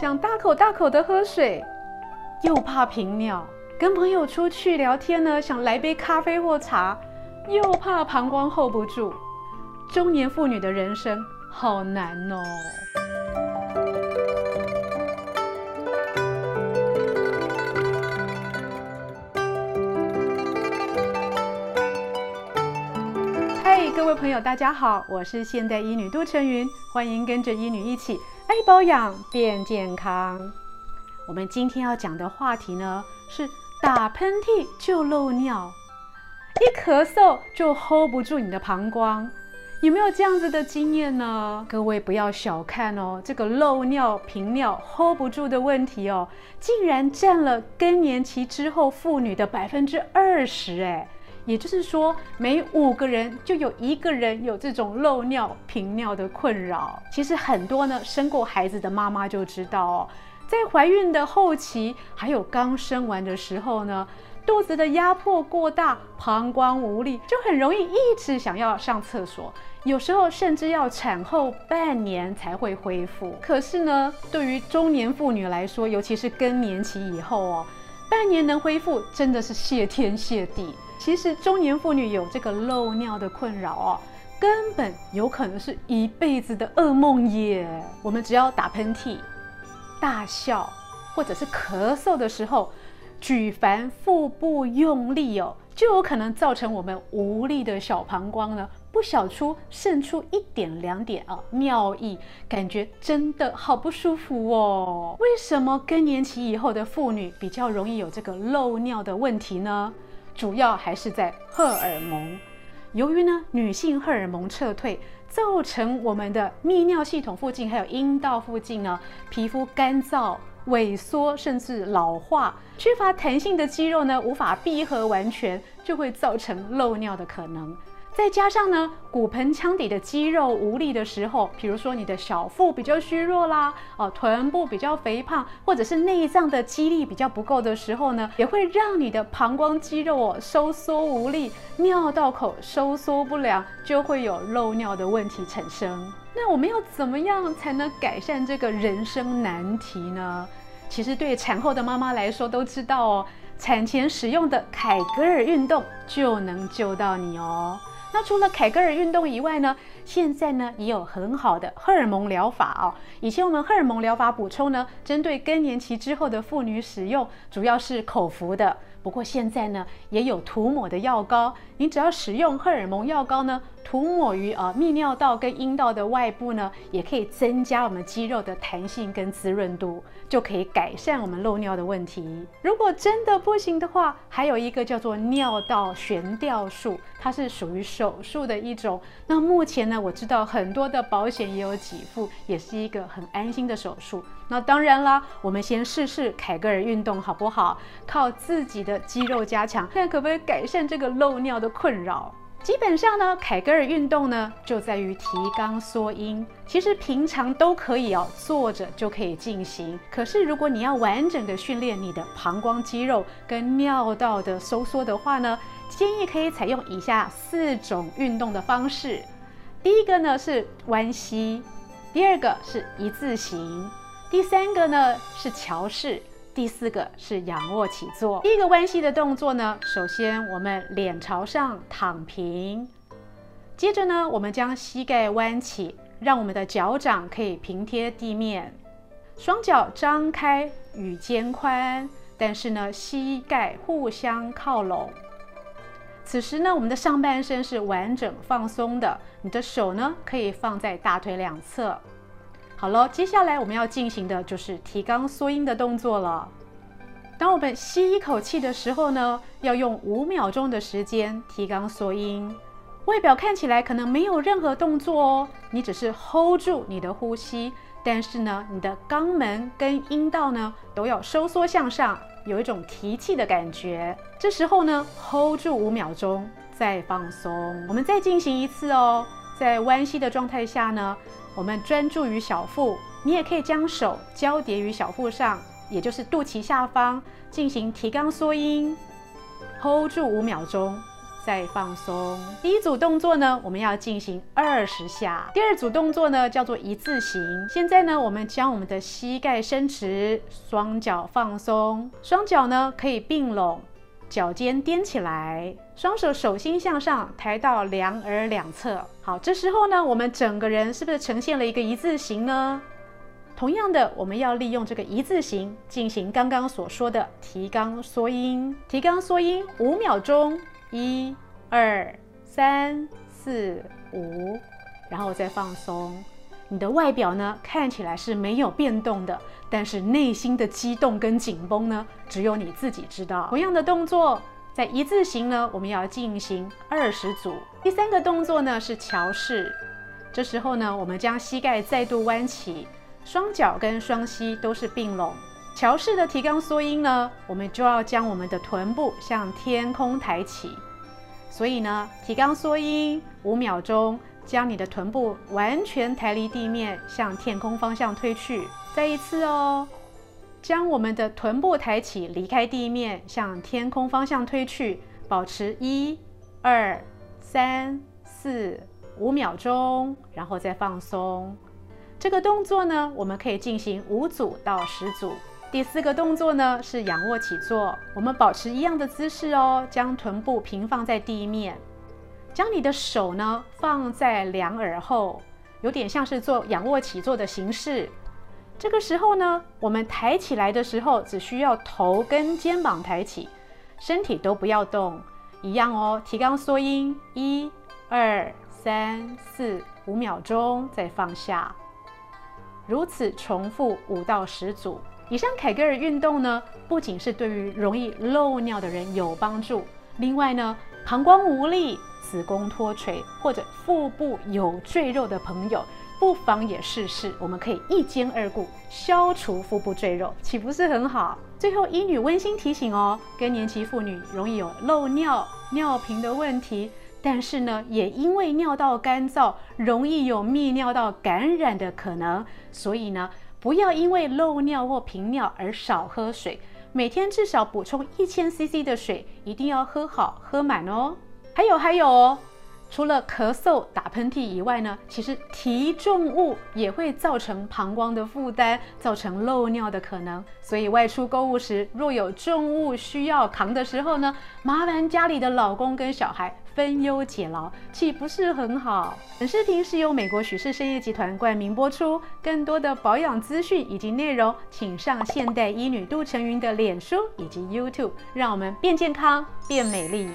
想大口大口的喝水，又怕频尿；跟朋友出去聊天呢，想来杯咖啡或茶，又怕膀胱 hold 不住。中年妇女的人生好难哦。嗨各位朋友，大家好，我是现代医女杜成云，欢迎跟着医女一起爱保养变健康。我们今天要讲的话题呢，是打喷嚏就漏尿，一咳嗽就 hold 不住你的膀胱，有没有这样子的经验呢？各位不要小看哦，这个漏尿、频尿 hold 不住的问题哦，竟然占了更年期之后妇女的百分之二十哎。也就是说，每五个人就有一个人有这种漏尿、频尿的困扰。其实很多呢，生过孩子的妈妈就知道哦，在怀孕的后期，还有刚生完的时候呢，肚子的压迫过大，膀胱无力，就很容易一直想要上厕所。有时候甚至要产后半年才会恢复。可是呢，对于中年妇女来说，尤其是更年期以后哦，半年能恢复，真的是谢天谢地。其实中年妇女有这个漏尿的困扰哦，根本有可能是一辈子的噩梦耶。我们只要打喷嚏、大笑或者是咳嗽的时候，举凡腹部用力哦，就有可能造成我们无力的小膀胱呢不小出渗出一点两点啊尿意，感觉真的好不舒服哦。为什么更年期以后的妇女比较容易有这个漏尿的问题呢？主要还是在荷尔蒙，由于呢女性荷尔蒙撤退，造成我们的泌尿系统附近还有阴道附近呢皮肤干燥、萎缩，甚至老化，缺乏弹性的肌肉呢无法闭合完全，就会造成漏尿的可能。再加上呢，骨盆腔底的肌肉无力的时候，比如说你的小腹比较虚弱啦，哦，臀部比较肥胖，或者是内脏的肌力比较不够的时候呢，也会让你的膀胱肌肉哦收缩无力，尿道口收缩不良，就会有漏尿的问题产生。那我们要怎么样才能改善这个人生难题呢？其实对产后的妈妈来说都知道哦，产前使用的凯格尔运动就能救到你哦。那除了凯格尔运动以外呢，现在呢也有很好的荷尔蒙疗法哦。以前我们荷尔蒙疗法补充呢，针对更年期之后的妇女使用，主要是口服的。不过现在呢，也有涂抹的药膏。你只要使用荷尔蒙药膏呢，涂抹于啊泌尿道跟阴道的外部呢，也可以增加我们肌肉的弹性跟滋润度，就可以改善我们漏尿的问题。如果真的不行的话，还有一个叫做尿道悬吊术，它是属于手术的一种。那目前呢，我知道很多的保险也有给付，也是一个很安心的手术。那当然啦，我们先试试凯格尔运动好不好？靠自己的肌肉加强，看可不可以改善这个漏尿的困扰。基本上呢，凯格尔运动呢就在于提肛缩阴。其实平常都可以哦，坐着就可以进行。可是如果你要完整的训练你的膀胱肌肉跟尿道的收缩的话呢，建议可以采用以下四种运动的方式。第一个呢是弯膝，第二个是一字形，第三个呢是桥式。第四个是仰卧起坐。第一个弯膝的动作呢，首先我们脸朝上躺平，接着呢，我们将膝盖弯起，让我们的脚掌可以平贴地面，双脚张开与肩宽，但是呢，膝盖互相靠拢。此时呢，我们的上半身是完整放松的，你的手呢可以放在大腿两侧。好了，接下来我们要进行的就是提肛缩阴的动作了。当我们吸一口气的时候呢，要用五秒钟的时间提肛缩阴。外表看起来可能没有任何动作哦，你只是 hold 住你的呼吸，但是呢，你的肛门跟阴道呢都要收缩向上，有一种提气的感觉。这时候呢，hold 住五秒钟，再放松。我们再进行一次哦，在弯膝的状态下呢。我们专注于小腹，你也可以将手交叠于小腹上，也就是肚脐下方，进行提肛缩阴，hold 住五秒钟，再放松。第一组动作呢，我们要进行二十下。第二组动作呢，叫做一字形。现在呢，我们将我们的膝盖伸直，双脚放松，双脚呢可以并拢，脚尖踮起来，双手手心向上抬到两耳两侧。好，这时候呢，我们整个人是不是呈现了一个一字形呢？同样的，我们要利用这个一字形进行刚刚所说的提肛缩阴。提肛缩阴五秒钟，一、二、三、四、五，然后再放松。你的外表呢，看起来是没有变动的，但是内心的激动跟紧绷呢，只有你自己知道。同样的动作，在一字形呢，我们要进行二十组。第三个动作呢是桥式，这时候呢，我们将膝盖再度弯起。双脚跟双膝都是并拢，桥式的提肛缩阴呢，我们就要将我们的臀部向天空抬起。所以呢，提肛缩阴五秒钟，将你的臀部完全抬离地面，向天空方向推去。再一次哦，将我们的臀部抬起，离开地面，向天空方向推去。保持一、二、三、四、五秒钟，然后再放松。这个动作呢，我们可以进行五组到十组。第四个动作呢是仰卧起坐，我们保持一样的姿势哦，将臀部平放在地面，将你的手呢放在两耳后，有点像是做仰卧起坐的形式。这个时候呢，我们抬起来的时候，只需要头跟肩膀抬起，身体都不要动，一样哦。提肛缩阴，一、二、三、四、五秒钟，再放下。如此重复五到十组以上，凯格尔运动呢，不仅是对于容易漏尿的人有帮助，另外呢，膀胱无力、子宫脱垂或者腹部有赘肉的朋友，不妨也试试。我们可以一兼二顾，消除腹部赘肉，岂不是很好？最后，医女温馨提醒哦，更年期妇女容易有漏尿、尿频的问题。但是呢，也因为尿道干燥，容易有泌尿道感染的可能，所以呢，不要因为漏尿或频尿而少喝水，每天至少补充一千 CC 的水，一定要喝好喝满哦。还有还有哦。除了咳嗽、打喷嚏以外呢，其实提重物也会造成膀胱的负担，造成漏尿的可能。所以外出购物时，若有重物需要扛的时候呢，麻烦家里的老公跟小孩分忧解劳，岂不是很好？本视频是由美国许氏参业集团冠名播出。更多的保养资讯以及内容，请上现代医女杜成云的脸书以及 YouTube，让我们变健康变美丽。